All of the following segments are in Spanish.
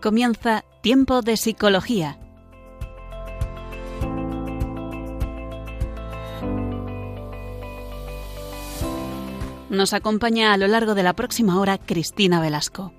Comienza Tiempo de Psicología. Nos acompaña a lo largo de la próxima hora Cristina Velasco.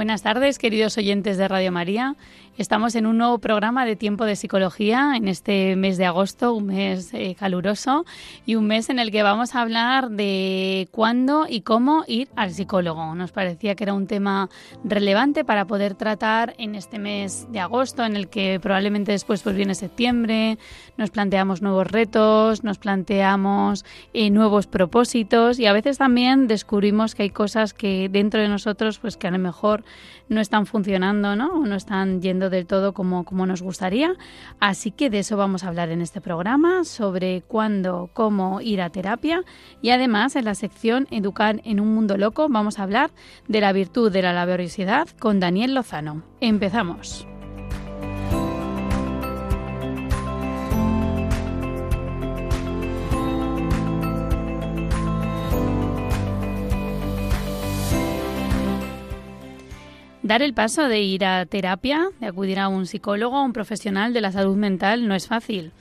Buenas tardes, queridos oyentes de Radio María. Estamos en un nuevo programa de Tiempo de Psicología en este mes de agosto, un mes eh, caluroso y un mes en el que vamos a hablar de cuándo y cómo ir al psicólogo. Nos parecía que era un tema relevante para poder tratar en este mes de agosto, en el que probablemente después pues viene septiembre, nos planteamos nuevos retos, nos planteamos eh, nuevos propósitos y a veces también descubrimos que hay cosas que dentro de nosotros pues que a lo mejor no están funcionando, ¿no? O no están yendo del todo como, como nos gustaría. Así que de eso vamos a hablar en este programa, sobre cuándo, cómo ir a terapia. Y además, en la sección Educar en un mundo loco, vamos a hablar de la virtud de la laboriosidad con Daniel Lozano. Empezamos. Dar el paso de ir a terapia, de acudir a un psicólogo, a un profesional de la salud mental, no es fácil.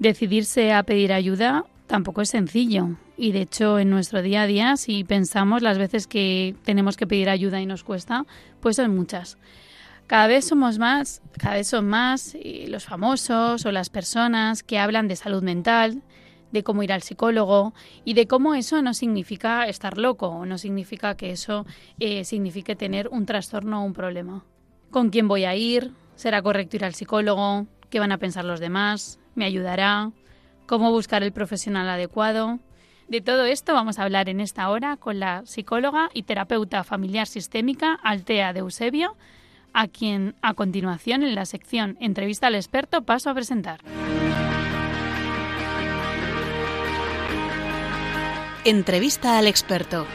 Decidirse a pedir ayuda tampoco es sencillo. Y de hecho, en nuestro día a día, si pensamos las veces que tenemos que pedir ayuda y nos cuesta, pues son muchas. Cada vez somos más, cada vez son más eh, los famosos o las personas que hablan de salud mental, de cómo ir al psicólogo y de cómo eso no significa estar loco o no significa que eso eh, signifique tener un trastorno o un problema. ¿Con quién voy a ir? ¿Será correcto ir al psicólogo? ¿Qué van a pensar los demás? ¿Me ayudará? ¿Cómo buscar el profesional adecuado? De todo esto vamos a hablar en esta hora con la psicóloga y terapeuta familiar sistémica Altea de Eusebio, a quien a continuación en la sección Entrevista al experto paso a presentar. Entrevista al experto.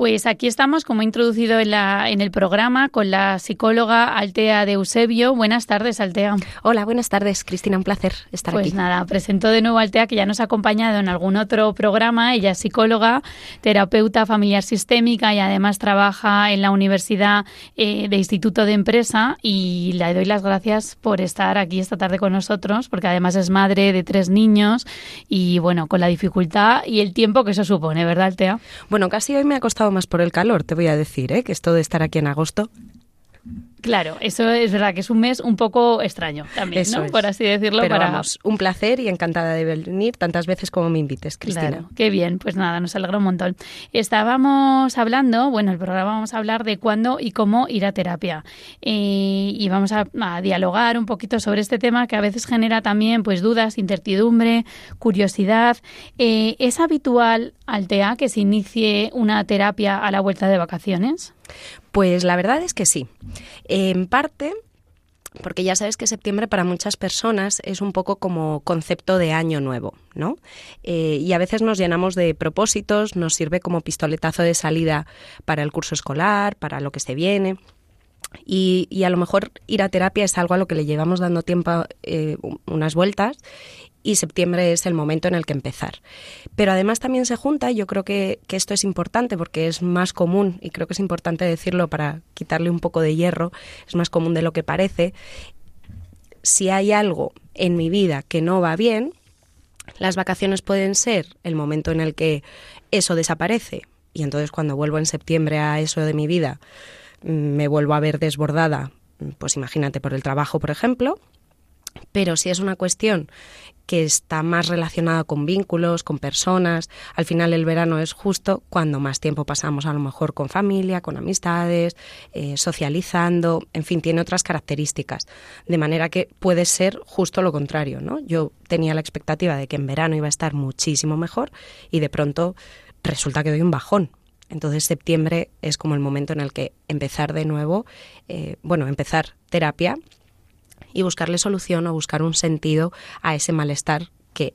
Pues aquí estamos, como he introducido en, la, en el programa, con la psicóloga Altea de Eusebio. Buenas tardes, Altea. Hola, buenas tardes, Cristina. Un placer estar aquí. Pues nada, presento de nuevo a Altea, que ya nos ha acompañado en algún otro programa. Ella es psicóloga, terapeuta familiar sistémica y además trabaja en la Universidad eh, de Instituto de Empresa. Y le doy las gracias por estar aquí esta tarde con nosotros, porque además es madre de tres niños y, bueno, con la dificultad y el tiempo que eso supone, ¿verdad, Altea? Bueno, casi hoy me ha costado más por el calor, te voy a decir, ¿eh? que esto de estar aquí en agosto Claro, eso es verdad que es un mes un poco extraño también, ¿no? Por así decirlo. Pero vamos, un placer y encantada de venir tantas veces como me invites, Cristina. Claro, qué bien, pues nada, nos alegra un montón. Estábamos hablando, bueno, el programa vamos a hablar de cuándo y cómo ir a terapia. Eh, y vamos a, dialogar un poquito sobre este tema que a veces genera también pues dudas, incertidumbre, curiosidad. Eh, ¿Es habitual, Altea, que se inicie una terapia a la vuelta de vacaciones? Pues la verdad es que sí. En parte porque ya sabes que septiembre para muchas personas es un poco como concepto de año nuevo, ¿no? Eh, y a veces nos llenamos de propósitos, nos sirve como pistoletazo de salida para el curso escolar, para lo que se viene. Y, a lo mejor ir a terapia es algo a lo que le llevamos dando tiempo eh, unas vueltas y septiembre es el momento en el que empezar. Pero además también se junta, yo creo que, esto es importante porque es más común, y creo que es importante decirlo para quitarle un poco de hierro, es más común de lo que parece. Si hay algo en mi vida que no va bien, las vacaciones pueden ser el momento en el que eso desaparece. Y entonces cuando vuelvo en septiembre a eso de mi vida, me vuelvo a ver desbordada, pues imagínate por el trabajo, por ejemplo, Pero si es una cuestión que está más relacionada con vínculos, con personas. Al final el verano es justo cuando más tiempo pasamos a lo mejor con familia, con amistades, eh, socializando, en fin, tiene otras características. De manera que puede ser justo lo contrario, ¿no? Yo tenía la expectativa de que en verano iba a estar muchísimo mejor y de pronto resulta que doy un bajón. Entonces septiembre es como el momento en el que empezar de nuevo, eh, bueno, empezar terapia y buscarle solución o buscar un sentido a ese malestar que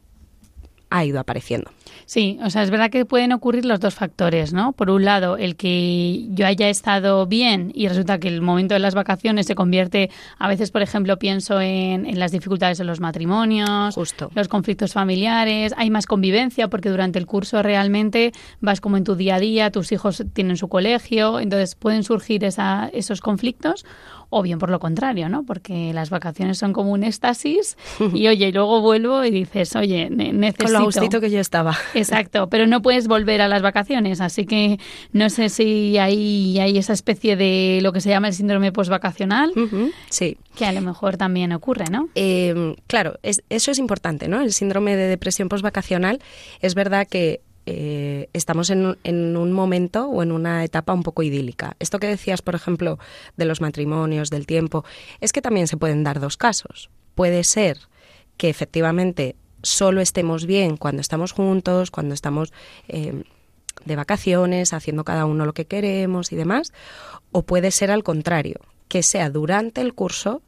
ha ido apareciendo. Sí, o sea, es verdad que pueden ocurrir los dos factores, ¿no? Por un lado, el que yo haya estado bien y resulta que el momento de las vacaciones se convierte, a veces, por ejemplo, pienso en, en las dificultades en los matrimonios, Justo. los conflictos familiares, hay más convivencia porque durante el curso realmente vas como en tu día a día, tus hijos tienen su colegio, entonces pueden surgir esa, esos conflictos o bien por lo contrario, ¿no? Porque las vacaciones son como un éxtasis y oye, y luego vuelvo y dices, oye, ne- necesito... Con lo gustito que yo estaba. Exacto, pero no puedes volver a las vacaciones, así que no sé si hay, hay esa especie de lo que se llama el síndrome postvacacional, Sí. que a lo mejor también ocurre, ¿no? Eh, claro, es- eso es importante, ¿no? El síndrome de depresión postvacacional es verdad que eh, estamos en, un- en un momento o en una etapa un poco idílica. Esto que decías, por ejemplo, de los matrimonios, del tiempo, es que también se pueden dar dos casos. Puede ser que efectivamente solo estemos bien cuando estamos juntos, cuando estamos eh, de vacaciones, haciendo cada uno lo que queremos y demás, o puede ser al contrario, que sea durante el curso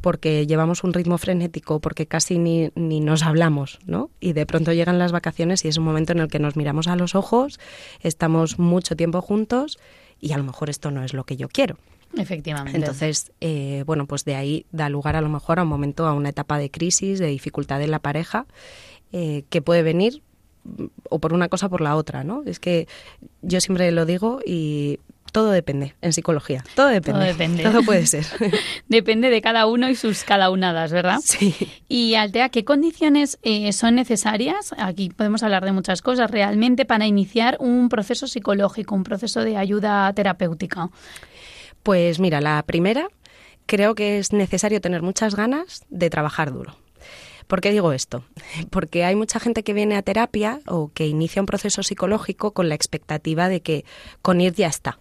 porque llevamos un ritmo frenético, porque casi ni, ni nos hablamos, ¿no? Y de pronto llegan las vacaciones y es un momento en el que nos miramos a los ojos, estamos mucho tiempo juntos y a lo mejor esto no es lo que yo quiero. Efectivamente. Entonces, eh, bueno, pues de ahí da lugar a lo mejor a un momento, a una etapa de crisis, de dificultad en la pareja, eh, que puede venir mm, o por una cosa o por la otra, ¿no? Es que yo siempre lo digo y todo depende en psicología. Todo depende. depende. Todo puede ser. Depende de cada uno y sus cada unadas, ¿verdad? sí. Y Altea, ¿qué condiciones eh, son necesarias? Aquí podemos hablar de muchas cosas realmente para iniciar un proceso psicológico, un proceso de ayuda terapéutica. Pues mira, la primera, creo que es necesario tener muchas ganas de trabajar duro. ¿Por qué digo esto? Porque hay mucha gente que viene a terapia o que inicia un proceso psicológico con la expectativa de que con ir ya está.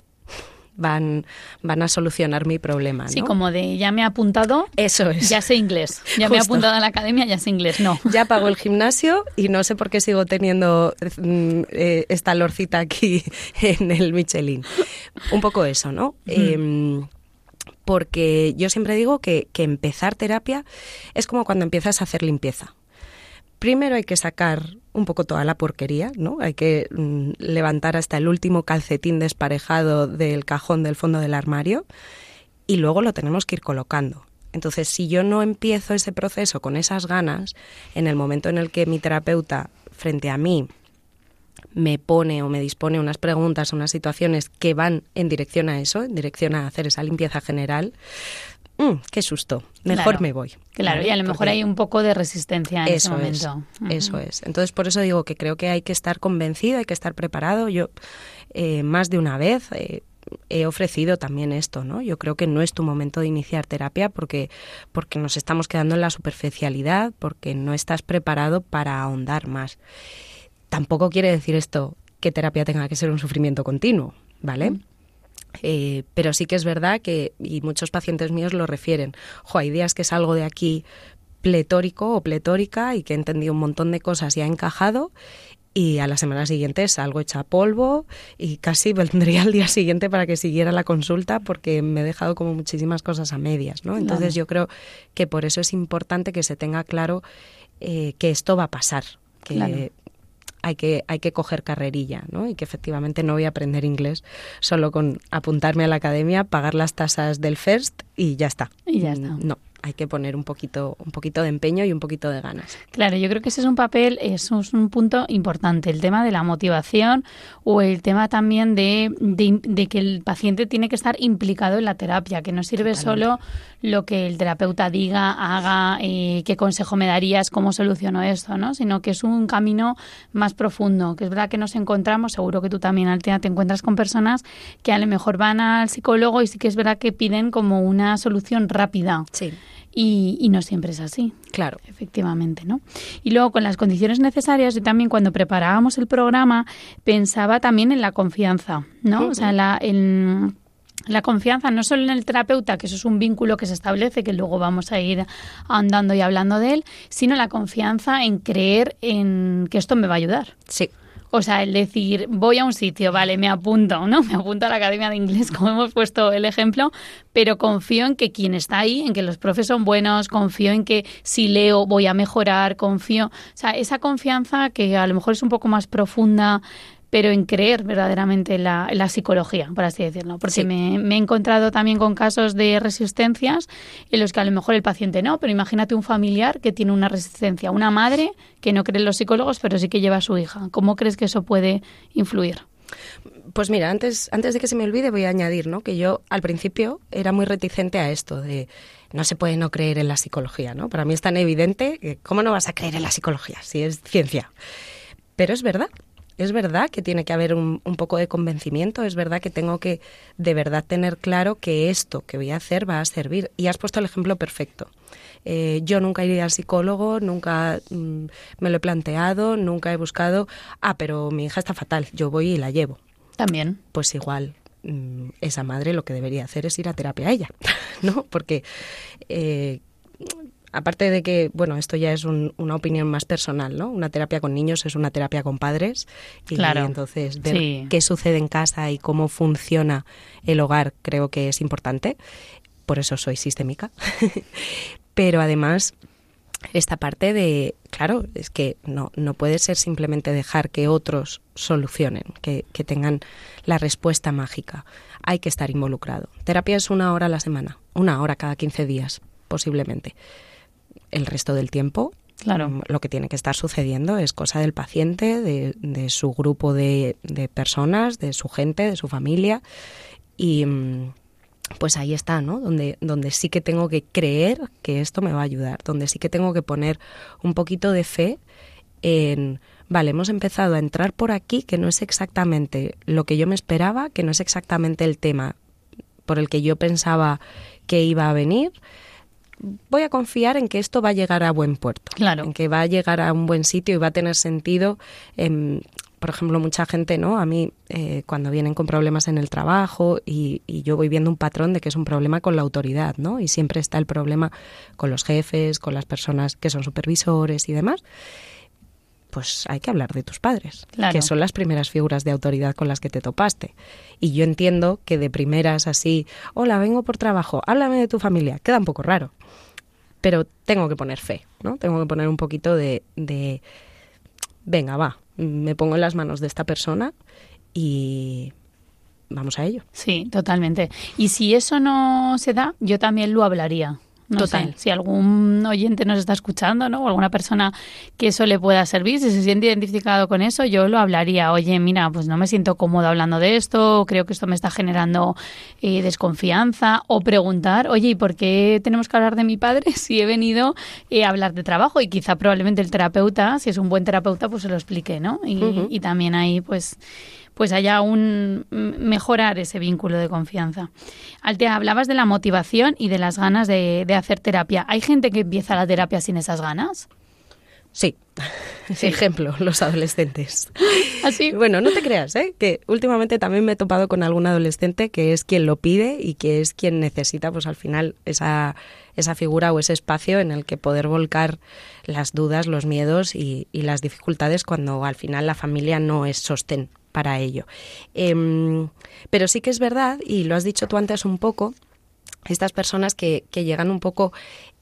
Van, van a solucionar mi problema. ¿no? Sí, como de ya me he apuntado, Eso es. ya sé inglés. Ya me he apuntado a la academia, ya sé inglés. No. Ya pago el gimnasio y no sé por qué sigo teniendo mm, eh, esta lorcita aquí en el Michelin. Un poco eso, ¿no? Em, porque yo siempre digo que, que empezar terapia es como cuando empiezas a hacer limpieza. Primero hay que sacar un poco toda la porquería, ¿no? Hay que mm, levantar hasta el último calcetín desparejado del cajón del fondo del armario y luego lo tenemos que ir colocando. Entonces, si yo no empiezo ese proceso con esas ganas, en el momento en el que mi terapeuta frente a mí me pone o me dispone unas preguntas, unas situaciones que van en dirección a eso, en dirección a hacer esa limpieza general, mm, qué susto, mejor Claro. me voy. Claro, y a lo mejor Porque- hay un poco de resistencia en ese eso es, momento. Ujú. eso es. Entonces, por eso digo que creo que hay que estar convencido, hay que estar preparado. Yo, eh, más de una vez, eh, he ofrecido también esto, ¿no? Yo creo que no es tu momento de iniciar terapia porque, porque nos estamos quedando en la superficialidad, porque no estás preparado para ahondar más. Tampoco quiere decir esto que terapia tenga que ser un sufrimiento continuo, ¿vale? Eh, pero sí que es verdad que, y muchos pacientes míos lo refieren, jo, hay días que salgo de aquí pletórico o pletórica y que he entendido un montón de cosas y ha encajado y a la semana siguiente salgo hecha polvo y casi vendría al día siguiente para que siguiera la consulta porque me he dejado como muchísimas cosas a medias, ¿no? Entonces yo creo que por eso es importante que se tenga claro eh, que esto va a pasar, que Claro. Hay que hay que coger carrerilla, ¿no? Y que efectivamente no voy a aprender inglés solo con apuntarme a la academia, pagar las tasas del FIRST y ya está. Y ya Mm, está. No, hay que poner un poquito un poquito de empeño y un poquito de ganas. Claro, yo creo que ese es un papel, es un punto importante, el tema de la motivación o el tema también de, de, de que el paciente tiene que estar implicado en la terapia, que no sirve solo lo que el terapeuta diga, haga, eh, qué consejo me darías, cómo soluciono esto, ¿no? Sino que es un camino más profundo, que es verdad que nos encontramos, seguro que tú también, Altea, te encuentras con personas que a lo mejor van al psicólogo y sí que es verdad que piden como una solución rápida Sí. Y, no siempre es así. Claro. Efectivamente, ¿no? Y luego con las condiciones necesarias, y también cuando preparábamos el programa pensaba también en la confianza, ¿no? O sea, la, en la confianza no solo en el terapeuta, que eso es un vínculo que se establece, que luego vamos a ir andando y hablando de él, sino la confianza en creer en que esto me va a ayudar. Sí. O sea, el decir, voy a un sitio, vale, me apunto, ¿no? Me apunto a la Academia de Inglés, como hemos puesto el ejemplo, pero confío en que quien está ahí, en que los profes son buenos, confío en que si leo voy a mejorar, confío. O sea, esa confianza que a lo mejor es un poco más profunda, pero en creer verdaderamente la, la psicología, por así decirlo. Porque me, he encontrado también con casos de resistencias en los que a lo mejor el paciente no, pero imagínate un familiar que tiene una resistencia, una madre que no cree en los psicólogos, pero sí que lleva a su hija. ¿Cómo crees que eso puede influir? Pues mira, antes, antes de que se me olvide voy a añadir ¿no? que yo al principio era muy reticente a esto de no se puede no creer en la psicología. ¿no? Para mí es tan evidente que ¿cómo no vas a creer en la psicología si es ciencia? Pero es verdad, es verdad que tiene que haber un, poco de convencimiento, es verdad que tengo que de verdad tener claro que esto que voy a hacer va a servir. Y has puesto el ejemplo perfecto. Eh, yo nunca iría al psicólogo, nunca mm, me lo he planteado, nunca he buscado, ah, pero mi hija está fatal, yo voy y la llevo. También. Pues igual, mm, esa madre lo que debería hacer es ir a terapia a ella, ¿no? Porque eh, aparte de que, bueno, esto ya es una opinión más personal, ¿no? Una terapia con niños es una terapia con padres. Y, claro. entonces ver qué sucede en casa y cómo funciona el hogar creo que es importante. Por eso soy sistémica. Pero además, esta parte de, claro, es que no, no puede ser simplemente dejar que otros solucionen, que, que tengan la respuesta mágica. Hay que estar involucrado. Terapia es una hora a la semana, una hora cada 15 días, posiblemente el resto del tiempo Claro. Mm, lo que tiene que estar sucediendo es cosa del paciente, de, su grupo de, personas, de su gente, de su familia. Y mm, pues ahí está, ¿no? Donde, donde sí que tengo que creer que esto me va a ayudar, donde sí que tengo que poner un poquito de fe en, vale, hemos empezado a entrar por aquí, que no es exactamente lo que yo me esperaba, que no es exactamente el tema por el que yo pensaba que iba a venir voy a confiar en que esto va a llegar a buen puerto, claro. en que va a llegar a un buen sitio y va a tener sentido. por ejemplo, mucha gente, ¿no? A mí, eh, cuando vienen con problemas en el trabajo y, yo voy viendo un patrón de que es un problema con la autoridad, ¿no? Y siempre está el problema con los jefes, con las personas que son supervisores y demás pues hay que hablar de tus padres, que son las primeras figuras de autoridad con las que te topaste. Y yo entiendo que de primeras así, hola, vengo por trabajo, háblame de tu familia, queda un poco raro. Pero tengo que poner fe, ¿no? Tengo que poner un poquito de, de venga, va, me pongo en las manos de esta persona y vamos a ello. Sí, totalmente. Y si eso no se da, yo también lo hablaría. Total. si algún oyente nos está escuchando, ¿no? O alguna persona que eso le pueda servir, si se siente identificado con eso, yo lo hablaría. Oye, mira, pues no me siento cómodo hablando de esto, creo que esto me está generando eh, desconfianza. O preguntar, oye, ¿y por qué tenemos que hablar de mi padre si he venido eh, a hablar de trabajo? Y quizá probablemente el terapeuta, si es un buen terapeuta, pues se lo explique, ¿no? Y, y también ahí, pues pues haya un mejorar ese vínculo de confianza. Altea, hablabas de la motivación y de las ganas de, hacer terapia. ¿Hay gente que empieza la terapia sin esas ganas? Sí. Ejemplo, los adolescentes. Así. ¿Ah, bueno, no te creas, ¿eh? que últimamente también me he topado con algún adolescente que es quien lo pide y que es quien necesita, pues al final, esa, esa figura o ese espacio en el que poder volcar las dudas, los miedos y, y las dificultades cuando al final la familia no es sostén para ello. Em, pero sí que es verdad, y lo has dicho tú antes un poco, estas personas que, que llegan un poco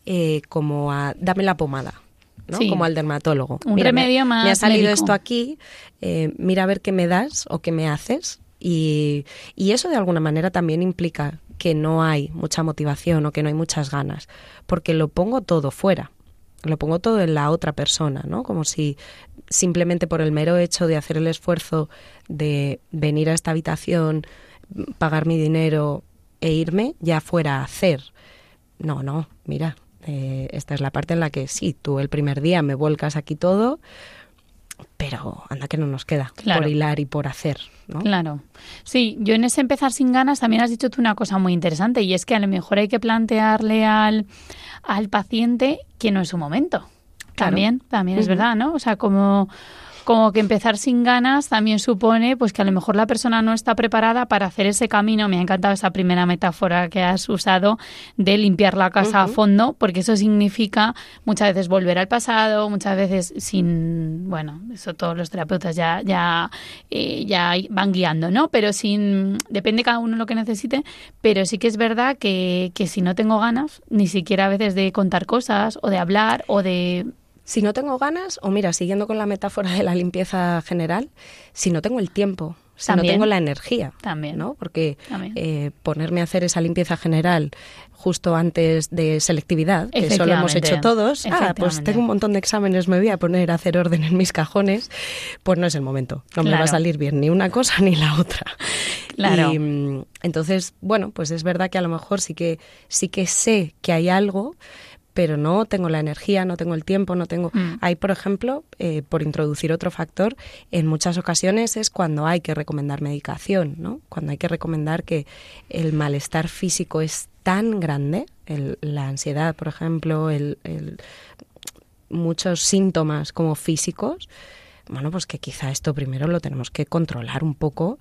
eh, como a dame la pomada. ¿no? Como al dermatólogo. Un remedio más. Me ha salido esto aquí, eh, mira a ver qué me das o qué me haces. Y, y eso de alguna manera también implica que no hay mucha motivación o que no hay muchas ganas, porque lo pongo todo fuera lo pongo todo en la otra persona, ¿no? Como si simplemente por el mero hecho de hacer el esfuerzo de venir a esta habitación, pagar mi dinero e irme, ya fuera a hacer. No, no, mira, eh, esta es la parte en la que sí, tú el primer día me vuelcas aquí todo, pero anda que no nos queda por hilar y por hacer. ¿no? Claro. Sí, yo en ese empezar sin ganas también has dicho tú una cosa muy interesante y es que a lo mejor hay que plantearle al, al paciente que no es su momento. También, también es verdad, ¿no? O sea, como como que empezar sin ganas también supone pues que a lo mejor la persona no está preparada para hacer ese camino. Me ha encantado esa primera metáfora que has usado de limpiar la casa a fondo, porque eso significa muchas veces volver al pasado, muchas veces sin, bueno, eso todos los terapeutas ya ya eh, ya van guiando, ¿no? Pero sin depende cada uno lo que necesite, pero sí que es verdad que que si no tengo ganas ni siquiera a veces de contar cosas o de hablar o de si no tengo ganas, o mira, siguiendo con la metáfora de la limpieza general, si no tengo el tiempo, si no tengo la energía, también, ¿no? Porque eh, ponerme a hacer esa limpieza general justo antes de selectividad, que eso lo hemos hecho todos, ah, pues tengo un montón de exámenes, me voy a poner a hacer orden en mis cajones, pues no es el momento, no me va a salir bien ni una cosa ni la otra. Claro. Y, mm, entonces, bueno, pues es verdad que a lo mejor sí que sí que sé que hay algo, pero no tengo la energía, no tengo el tiempo, no tengo... Mm. Hay, por ejemplo, eh, por introducir otro factor, en muchas ocasiones es cuando hay que recomendar medicación, ¿no? Cuando hay que recomendar que el malestar físico es tan grande, la ansiedad, por ejemplo, el, muchos síntomas como físicos, bueno, pues que quizá esto primero lo tenemos que controlar un poco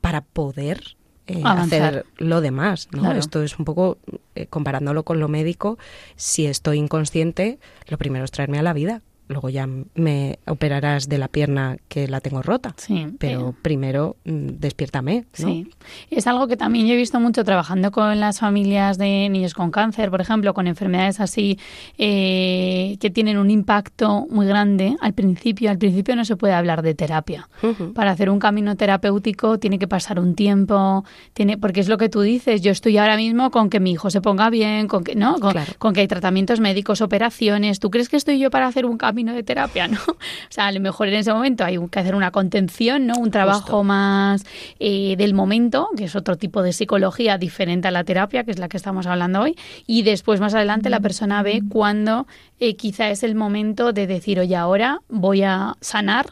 para poder eh, hacer lo demás, ¿no? Esto es un poco, eh, comparándolo con lo médico, si estoy inconsciente, lo primero es traerme a la vida luego ya me operarás de la pierna que la tengo rota. Sí, pero primero mm, despiértame. Sí. Es algo que también yo he visto mucho trabajando con las familias de niños con cáncer, por ejemplo, con enfermedades así eh, que tienen un impacto muy grande. Al principio, al principio no se puede hablar de terapia. Para hacer un camino terapéutico tiene que pasar un tiempo, tiene, porque es lo que tú dices. Yo estoy ahora mismo con que mi hijo se ponga bien, con que no, con que hay tratamientos médicos, operaciones. ¿Tú crees que estoy yo para hacer un camino de terapia, ¿no? O sea, a lo mejor en ese momento hay que hacer una contención, ¿no? Un trabajo más eh, del momento, que es otro tipo de psicología diferente a la terapia, que es la que estamos hablando hoy, y después más adelante la persona ve cuando eh, quizá es el momento de decir, oye, ahora voy a sanar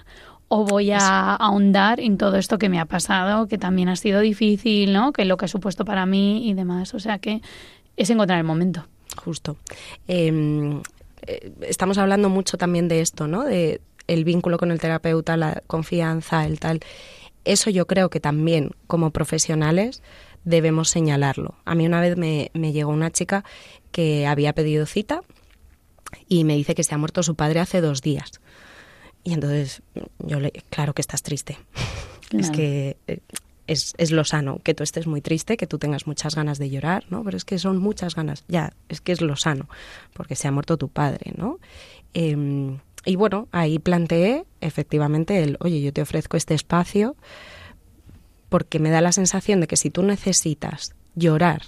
o voy a ahondar en todo esto que me ha pasado, que también ha sido difícil, ¿no? Que lo que ha supuesto para mí y demás. O sea que es encontrar el momento. Justo. Em, eh, estamos hablando mucho también de esto, ¿no? De el vínculo con el terapeuta, la confianza, el tal. Eso yo creo que también como profesionales debemos señalarlo. A mí una vez me, llegó una chica que había pedido cita y me dice que se ha muerto su padre hace dos días. Y entonces yo le, claro que estás triste. Es que eh, es, es, lo sano, que tú estés muy triste, que tú tengas muchas ganas de llorar, ¿no? Pero es que son muchas ganas, ya, es que es lo sano, porque se ha muerto tu padre, ¿no? Em, y bueno, ahí planteé efectivamente el, oye, yo te ofrezco este espacio porque me da la sensación de que si tú necesitas llorar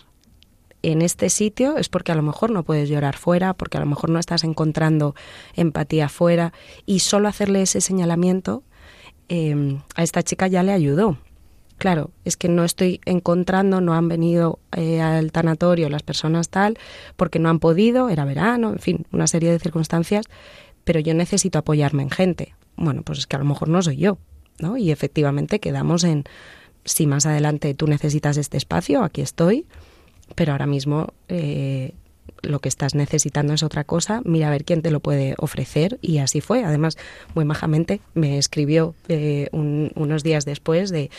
en este sitio es porque a lo mejor no puedes llorar fuera, porque a lo mejor no estás encontrando empatía fuera y solo hacerle ese señalamiento em, a esta chica ya le ayudó claro, es que no estoy encontrando, no han venido eh, al tanatorio las personas tal, porque no han podido, era verano, en fin, una serie de circunstancias, pero yo necesito apoyarme en gente. Bueno, pues es que a lo mejor no soy yo, ¿no? Y efectivamente quedamos en, si más adelante tú necesitas este espacio, aquí estoy, pero ahora mismo eh, lo que estás necesitando es otra cosa, mira a ver quién te lo puede ofrecer y así fue. Además, muy majamente me escribió eh, unos días después de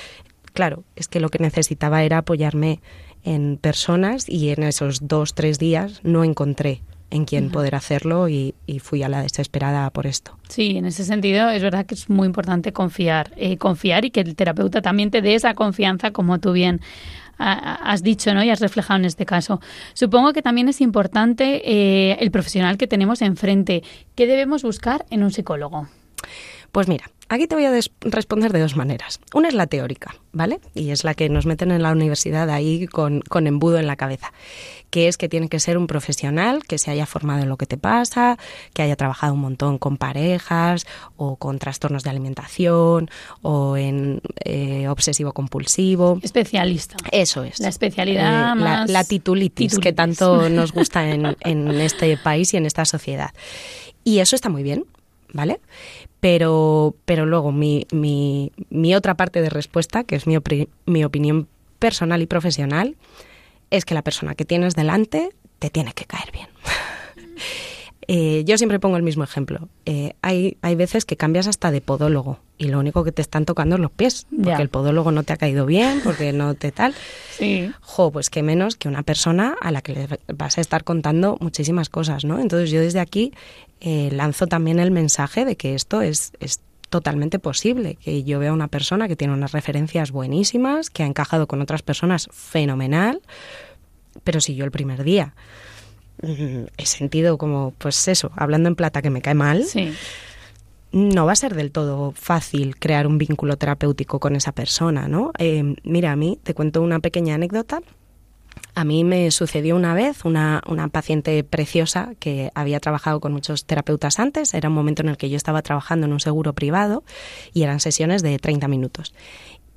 claro, es que lo que necesitaba era apoyarme en personas y en esos dos, tres días no encontré en quién poder hacerlo y, fui a la desesperada por esto. Sí, en ese sentido es verdad que es muy importante confiar, eh, confiar y que el terapeuta también te dé esa confianza como tú bien has dicho ¿no? y has reflejado en este caso. Supongo que también es importante eh, el profesional que tenemos enfrente. ¿Qué debemos buscar en un psicólogo? Pues mira, aquí te voy a responder de dos maneras. Una es la teórica, ¿vale? Y es la que nos meten en la universidad ahí con, embudo en la cabeza, que es que tiene que ser un profesional que se haya formado en lo que te pasa, que haya trabajado un montón con parejas o con trastornos de alimentación o en eh, obsesivo compulsivo. Especialista. Eso es. La especialidad eh, la, titulitis, que tanto nos gusta en, en este país y en esta sociedad. Y eso está muy bien, ¿vale? Pero, pero luego mi, mi, mi otra parte de respuesta, que es mi, mi opinión personal y profesional, es que la persona que tienes delante te tiene que caer bien. Eh, yo siempre pongo el mismo ejemplo. Eh, hay, hay veces que cambias hasta de podólogo y lo único que te están tocando es los pies, porque el podólogo no te ha caído bien, porque no te tal. Sí. Jo, pues qué menos que una persona a la que le vas a estar contando muchísimas cosas, ¿no? Entonces yo desde aquí eh, lanzo también el mensaje de que esto es, es totalmente posible, que yo vea una persona que tiene unas referencias buenísimas, que ha encajado con otras personas fenomenal, pero si yo el primer día he sentido como, pues eso, hablando en plata que me cae mal, no va a ser del todo fácil crear un vínculo terapéutico con esa persona, ¿no? Eh, mira, a mí te cuento una pequeña anécdota. A mí me sucedió una vez una, una, paciente preciosa que había trabajado con muchos terapeutas antes. Era un momento en el que yo estaba trabajando en un seguro privado y eran sesiones de 30 minutos.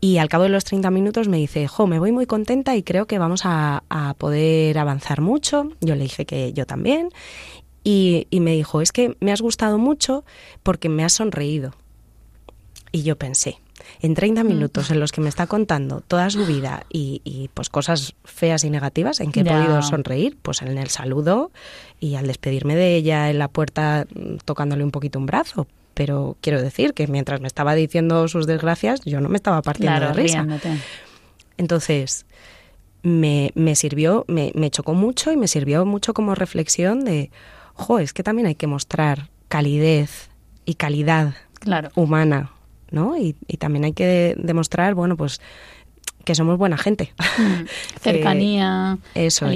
Y al cabo de los 30 minutos me dice, jo, me voy muy contenta y creo que vamos a, poder avanzar mucho. Yo le dije que yo también. Y, y me dijo, es que me has gustado mucho porque me has sonreído. Y yo pensé, en 30 mm. minutos en los que me está contando toda su vida y, pues cosas feas y negativas en que he podido sonreír, pues en el saludo y al despedirme de ella en la puerta mm, tocándole un poquito un brazo, pero quiero decir que mientras me estaba diciendo sus desgracias, yo no me estaba partiendo de risa. Entonces, me, me sirvió, me, me, chocó mucho y me sirvió mucho como reflexión de, jo, es que también hay que mostrar calidez y calidad humana, ¿no? Y, y también hay que demostrar, bueno, pues que somos buena gente. Mm. Cercanía, eso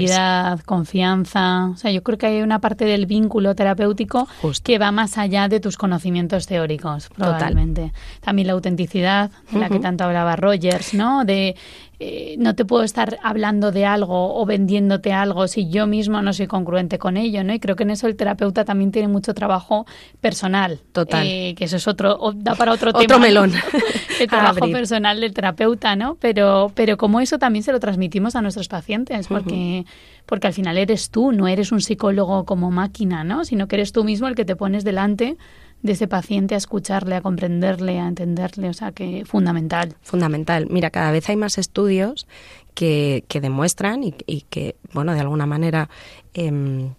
confianza. O sea, yo creo que hay una parte del vínculo terapéutico que va más allá de tus conocimientos teóricos, probablemente. También la autenticidad, de la que tanto hablaba Rogers, ¿no? De eh, no te puedo estar hablando de algo o vendiéndote algo si yo mismo no soy congruente con ello, ¿no? Y creo que en eso el terapeuta también tiene mucho trabajo personal. Total. Eh, que eso es otro, da para otro, tema. Otro melón. el trabajo personal del terapeuta, ¿no? Pero, pero como eso también se lo transmitimos a nuestros pacientes, porque, porque al final eres tú, no eres un psicólogo como máquina, ¿no? Sino que eres tú mismo el que te pones delante de ese paciente a escucharle, a comprenderle, a entenderle, o sea que fundamental. Fundamental. Mira, cada vez hay más estudios que, que demuestran y, que, bueno, de alguna manera em,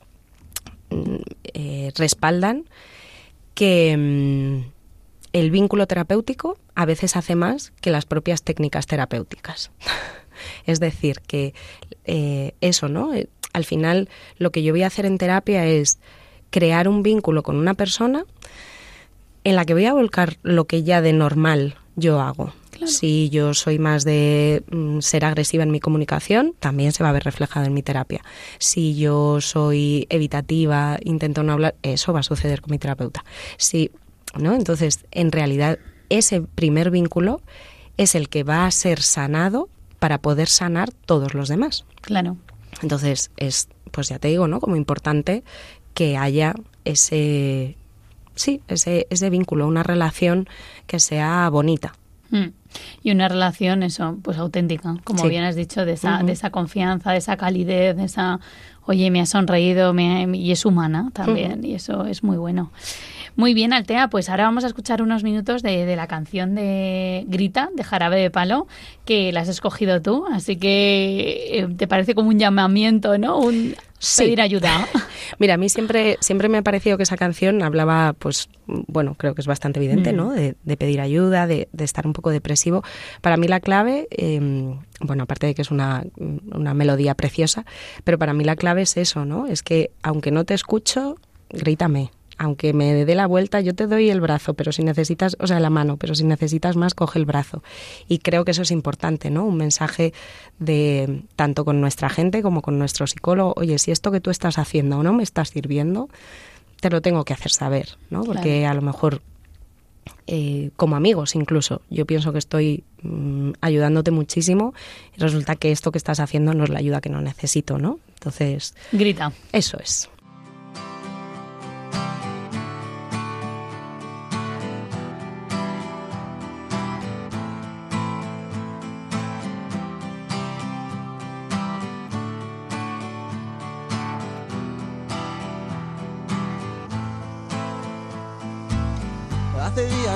eh, respaldan que em, el vínculo terapéutico a veces hace más que las propias técnicas terapéuticas. es decir, que eh, eso, ¿no? Eh, al final, lo que yo voy a hacer en terapia es crear un vínculo con una persona en la que voy a volcar lo que ya de normal yo hago. Si yo soy más de mm, ser agresiva en mi comunicación, también se va a ver reflejado en mi terapia. Si yo soy evitativa, intento no hablar, eso va a suceder con mi terapeuta. Si, ¿no? Entonces, en realidad, ese primer vínculo es el que va a ser sanado para poder sanar todos los demás. Claro. Entonces, es, pues ya te digo, ¿no? Como importante que haya ese, sí, ese, ese vínculo, una relación que sea bonita. Mm. Y una relación, eso, pues auténtica, como bien has dicho, de esa, de esa confianza, de esa calidez, de esa, oye, me ha sonreído me, y es humana también, y eso es muy bueno. Muy bien, Altea, pues ahora vamos a escuchar unos minutos de, de, la canción de Grita, de Jarabe de Palo, que la has escogido tú, así que eh, te parece como un llamamiento, ¿no? Un pedir ayuda. Mira, a mí siempre, siempre me ha parecido que esa canción hablaba, pues, bueno, creo que es bastante evidente, ¿no? Mm. De, pedir ayuda, de, estar un poco depresivo. Para mí la clave, em, bueno, aparte de que es una, una melodía preciosa, pero para mí la clave es eso, ¿no? Es que aunque no te escucho, grítame aunque me dé la vuelta, yo te doy el brazo, pero si necesitas, o sea, la mano, pero si necesitas más, coge el brazo. Y creo que eso es importante, ¿no? Un mensaje de tanto con nuestra gente como con nuestro psicólogo, oye, si esto que tú estás haciendo no me está sirviendo, te lo tengo que hacer saber, ¿no? Porque a lo mejor eh, como amigos incluso. Yo pienso que estoy mm, ayudándote muchísimo y resulta que esto que estás haciendo no es la ayuda que no necesito, ¿no? Entonces... Grita. Eso es.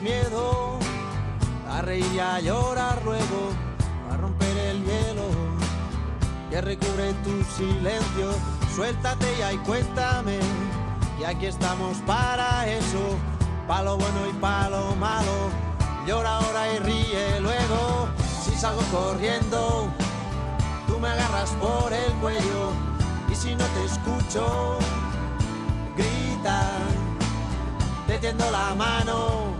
Miedo a reír y a llorar luego, a romper el hielo que recubre tu silencio. Suéltate ya y cuéntame, y aquí estamos para eso, palo bueno y palo malo. Llora ahora y ríe luego, si salgo corriendo, tú me agarras por el cuello, y si no te escucho, grita, te tiendo la mano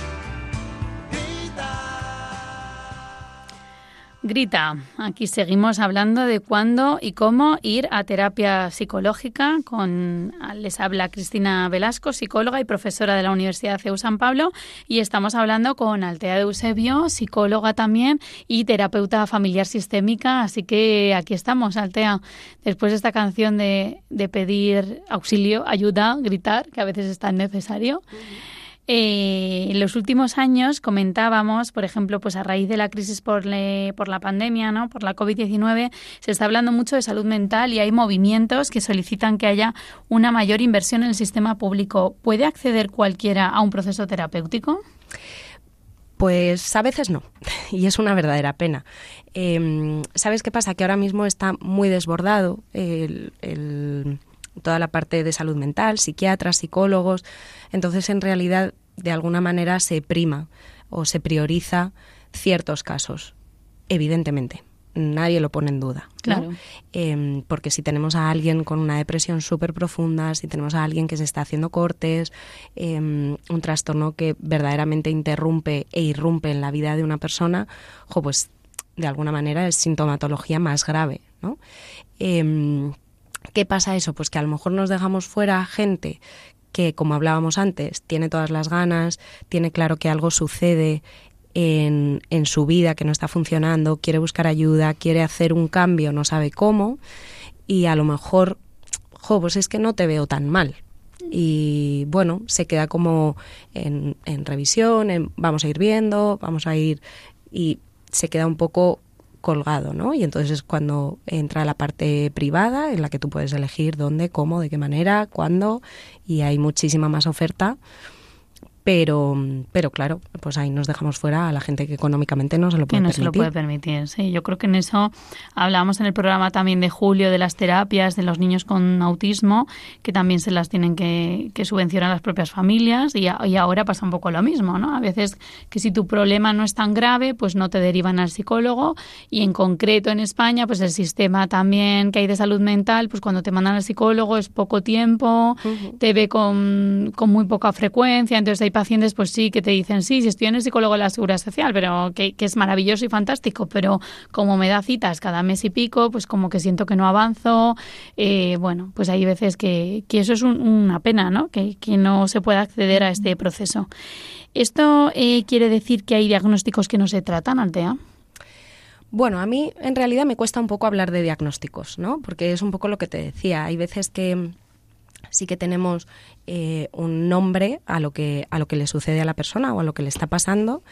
Grita, aquí seguimos hablando de cuándo y cómo ir a terapia psicológica. Con, les habla Cristina Velasco, psicóloga y profesora de la Universidad CEU San Pablo, y estamos hablando con Altea de Eusebio, psicóloga también y terapeuta familiar sistémica. Así que aquí estamos, Altea, después de esta canción de, de pedir auxilio, ayuda, gritar, que a veces es tan necesario. Eh, en los últimos años comentábamos, por ejemplo, pues a raíz de la crisis por, por la pandemia, ¿no? por la COVID-19, se está hablando mucho de salud mental y hay movimientos que solicitan que haya una mayor inversión en el sistema público. ¿Puede acceder cualquiera a un proceso terapéutico? Pues a veces no, y es una verdadera pena. Em, ¿Sabes qué pasa? Que ahora mismo está muy desbordado toda la parte de salud mental, psiquiatras, psicólogos. Entonces, en realidad, de alguna manera se prima o se prioriza ciertos casos, evidentemente. Nadie lo pone en duda. Claro. Em, porque si tenemos a alguien con una depresión súper profunda, si tenemos a alguien que se está haciendo cortes, em, un trastorno que verdaderamente interrumpe e irrumpe en la vida de una persona, pues de alguna manera es sintomatología más grave. ¿no? Em, ¿Qué pasa eso? Pues que a lo mejor nos dejamos fuera gente que, como hablábamos antes, tiene todas las ganas, tiene claro que algo sucede en, en, su vida que no está funcionando, quiere buscar ayuda, quiere hacer un cambio, no sabe cómo, y a lo mejor, jo, pues es que no te veo tan mal. Y bueno, se queda como en, en revisión, en, vamos a ir viendo, vamos a ir, y se queda un poco colgado, ¿no? Y entonces es cuando entra la parte privada en la que tú puedes elegir dónde, cómo, de qué manera, cuándo y hay muchísima más oferta pero, pero claro, pues ahí nos dejamos fuera a la gente que económicamente no se lo puede que no permitir. se lo puede permitir, sí. Yo creo que en eso hablábamos en el programa también de julio de las terapias de los niños con autismo, que también se las tienen que, que subvencionar las propias familias y, y, ahora pasa un poco lo mismo, ¿no? A veces que si tu problema no es tan grave, pues no te derivan al psicólogo y en concreto en España, pues el sistema también que hay de salud mental, pues cuando te mandan al psicólogo es poco tiempo, te ve con, con muy poca frecuencia, entonces hay pacientes, pues sí, que te dicen, sí, si estoy en el psicólogo de la Seguridad Social, pero que, es maravilloso y fantástico, pero como me da citas cada mes y pico, pues como que siento que no avanzo. Eh, bueno, pues hay veces que, que eso es una pena, ¿no? Que, que, no se pueda acceder a este proceso. ¿Esto eh, quiere decir que hay diagnósticos que no se tratan, Altea? Bueno, a mí en realidad me cuesta un poco hablar de diagnósticos, ¿no? Porque es un poco lo que te decía. Hay veces que sí que tenemos eh, un nombre a lo que a lo que le sucede a la persona o a lo que le está pasando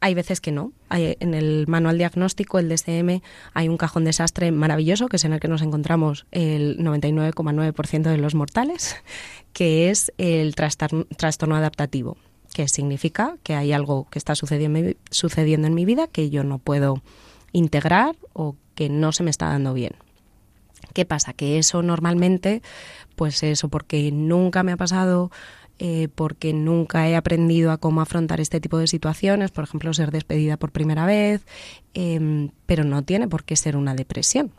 hay veces que no. en el manual diagnóstico, el DSM, hay un cajón desastre maravilloso, que es en el que nos encontramos el 99,9% de los mortales, que es el trastorno adaptativo, que significa que hay algo que está sucediendo, sucediendo en mi vida que yo no puedo integrar o que no se me está dando bien. ¿Qué pasa? Que eso normalmente, pues eso, porque nunca me ha pasado eh, porque nunca he aprendido a cómo afrontar este tipo de situaciones, por ejemplo, ser despedida por primera vez, em, pero no tiene por qué ser una depresión.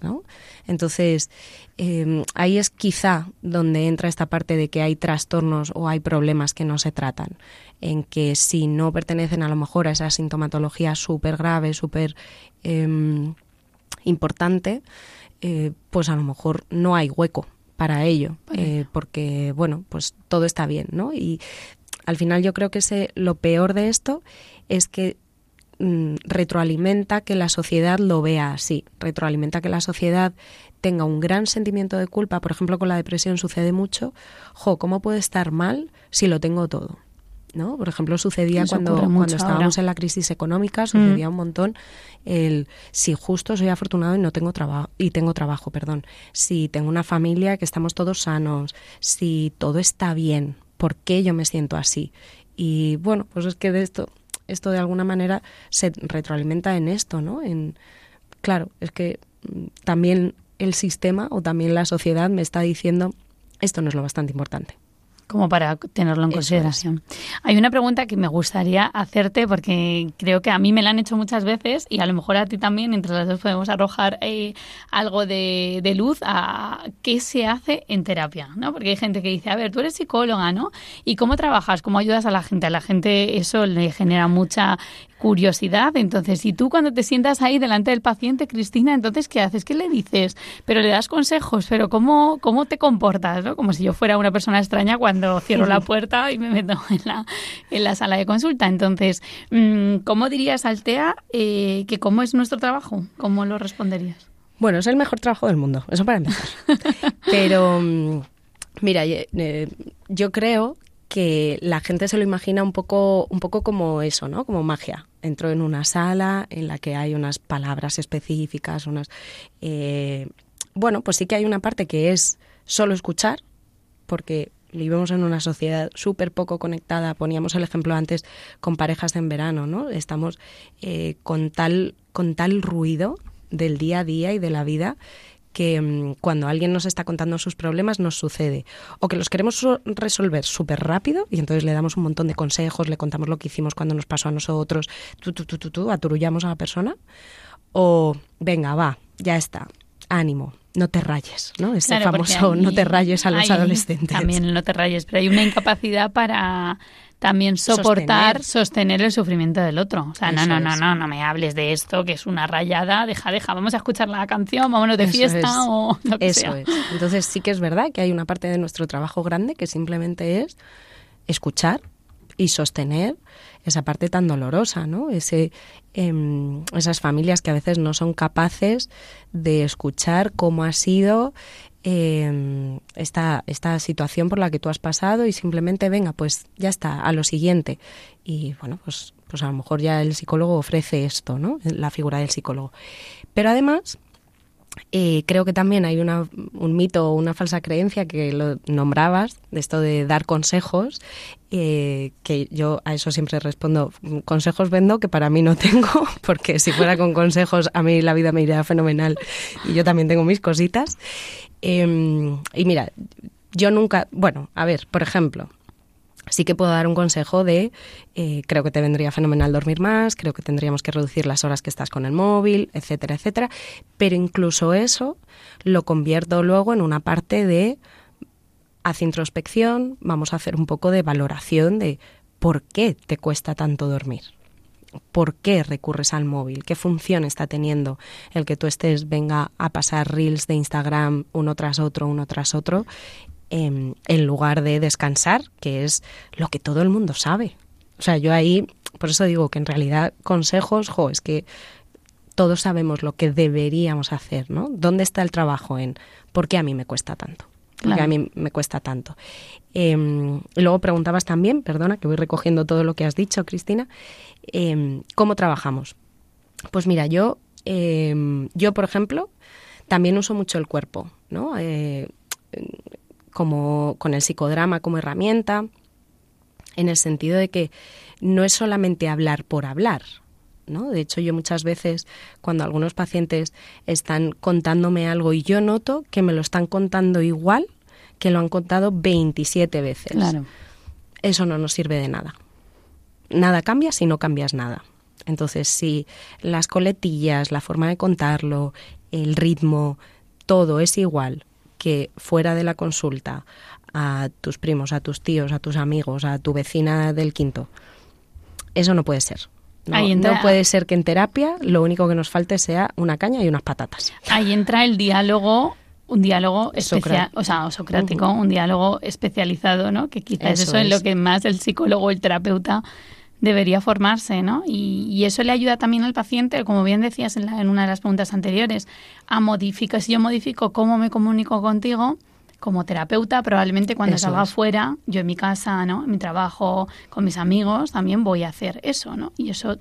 ¿no? Entonces, em, ahí es quizá donde entra esta parte de que hay trastornos o hay problemas que no se tratan, en que si no pertenecen a lo mejor a esa sintomatología súper grave, súper em, importante, eh, pues a lo mejor no hay hueco para ello, eh, porque bueno, pues todo está bien, ¿no? Y al final yo creo que ese, lo peor de esto es que mm, retroalimenta que la sociedad lo vea así, retroalimenta que la sociedad tenga un gran sentimiento de culpa, por ejemplo con la depresión sucede mucho, jo, ¿cómo puede estar mal si lo tengo todo? ¿No? Por ejemplo, sucedía cuando, cuando estábamos en la crisis económica, sucedía mm. un montón el si justo soy afortunado y no tengo trabajo y tengo trabajo, perdón, si tengo una familia que estamos todos sanos, si todo está bien, ¿por qué yo me siento así? Y bueno, pues es que de esto esto de alguna manera se retroalimenta en esto, ¿no? En claro, es que mm, también el sistema o también la sociedad me está diciendo esto no es lo bastante importante como para tenerlo en consideración. Hay una pregunta que me gustaría hacerte porque creo que a mí me la han hecho muchas veces y a lo mejor a ti también, entre las dos podemos arrojar eh, algo de, luz a qué se hace en terapia, ¿no? Porque hay gente que dice, a ver, tú eres psicóloga, ¿no? ¿Y cómo trabajas? ¿Cómo ayudas a la gente? A la gente eso le genera mucha curiosidad. Entonces, si tú cuando te sientas ahí delante del paciente, Cristina, entonces, ¿qué haces? ¿Qué le dices? Pero le das consejos, pero ¿cómo, cómo te comportas? ¿no? Como si yo fuera una persona extraña cuando cierro la puerta y me meto en la, en la sala de consulta. Entonces, mm, ¿cómo dirías, Altea, eh, que cómo es nuestro trabajo? ¿Cómo lo responderías? Bueno, es el mejor trabajo del mundo, eso para empezar. Pero, mm, mira, eh, yo creo que la gente se lo imagina un poco, un poco como eso, ¿no? Como magia. Entro en una sala en la que hay unas palabras específicas, unas... Eh, bueno, pues sí que hay una parte que es solo escuchar, porque vivimos en una sociedad súper poco conectada. Poníamos el ejemplo antes con parejas en verano, ¿no? Estamos eh, con, tal, con tal ruido del día a día y de la vida que mm, cuando alguien nos está contando sus problemas nos sucede o que los queremos resolver súper rápido y entonces le damos un montón de consejos, le contamos lo que hicimos cuando nos pasó a nosotros, tú, tú, tú, tú, tú aturullamos a la persona o venga, va, ya está, ánimo, no te rayes, ¿no? Ese famoso no te rayes a los adolescentes. También no te rayes, pero hay una incapacidad para también soportar, sostener. el sufrimiento del otro. O sea, no, no, no, no, no me hables de esto, que es una rayada, deja, deja, vamos a escuchar la canción, vámonos de fiesta o lo que Eso es. Entonces sí que es verdad que hay una parte de nuestro trabajo grande que simplemente es escuchar y sostener esa parte tan dolorosa, ¿no? Ese, em, esas familias que a veces no son capaces de escuchar cómo ha sido eh, esta, esta situación por la que tú has pasado y simplemente venga, pues ya está, a lo siguiente. Y bueno, pues, pues a lo mejor ya el psicólogo ofrece esto, ¿no? La figura del psicólogo. Pero además, eh, creo que también hay una, un mito o una falsa creencia que lo nombrabas, de esto de dar consejos, eh, que yo a eso siempre respondo, consejos vendo que para mí no tengo, porque si fuera con consejos a mí la vida me iría fenomenal y yo también tengo mis cositas. Em, y mira, yo nunca, bueno, a ver, por ejemplo, sí que puedo dar un consejo de eh, creo que te vendría fenomenal dormir más, creo que tendríamos que reducir las horas que estás con el móvil, etcétera, etcétera. Pero incluso eso lo convierto luego en una parte de haz introspección, vamos a hacer un poco de valoración de por qué te cuesta tanto dormir. ¿Por qué recurres al móvil? ¿Qué función está teniendo el que tú estés, venga a pasar reels de Instagram uno tras otro, uno tras otro, en, lugar de descansar, que es lo que todo el mundo sabe? O sea, yo ahí, por eso digo que en realidad consejos, jo, es que todos sabemos lo que deberíamos hacer, ¿no? ¿Dónde está el trabajo en por qué a mí me cuesta tanto? Porque a mí me cuesta tanto. Em, luego preguntabas también, perdona, que voy recogiendo todo lo que has dicho, Cristina, em, ¿cómo trabajamos? Pues mira, yo, em, yo por ejemplo, también uso mucho el cuerpo, ¿no? Como con el psicodrama como herramienta, en el sentido de que no es solamente hablar por hablar, ¿no? De hecho, yo muchas veces, cuando algunos pacientes están contándome algo y yo noto que me lo están contando igual que lo han contado 27 veces. Claro. Eso no nos sirve de nada. Nada cambia si no cambias nada. Entonces, si las coletillas, la forma de contarlo, el ritmo, todo es igual que fuera de la consulta a tus primos, a tus tíos, a tus amigos, a tu vecina del quinto, eso no puede ser. No, puede ser que en terapia lo único que nos falte sea una caña y unas patatas. Ahí entra el diálogo un diálogo especial, o sea, socrático, un diálogo especializado, ¿no? Que quizás eso, eso es. en lo que más el psicólogo el terapeuta debería formarse, ¿no? Y, eso le ayuda también al paciente, como bien decías en, en una de las preguntas anteriores, a modificar. Si yo modifico cómo me comunico contigo, como terapeuta, probablemente cuando salga afuera, yo en mi casa, ¿no? En mi trabajo, con mis amigos, también voy a hacer eso, ¿no? Y eso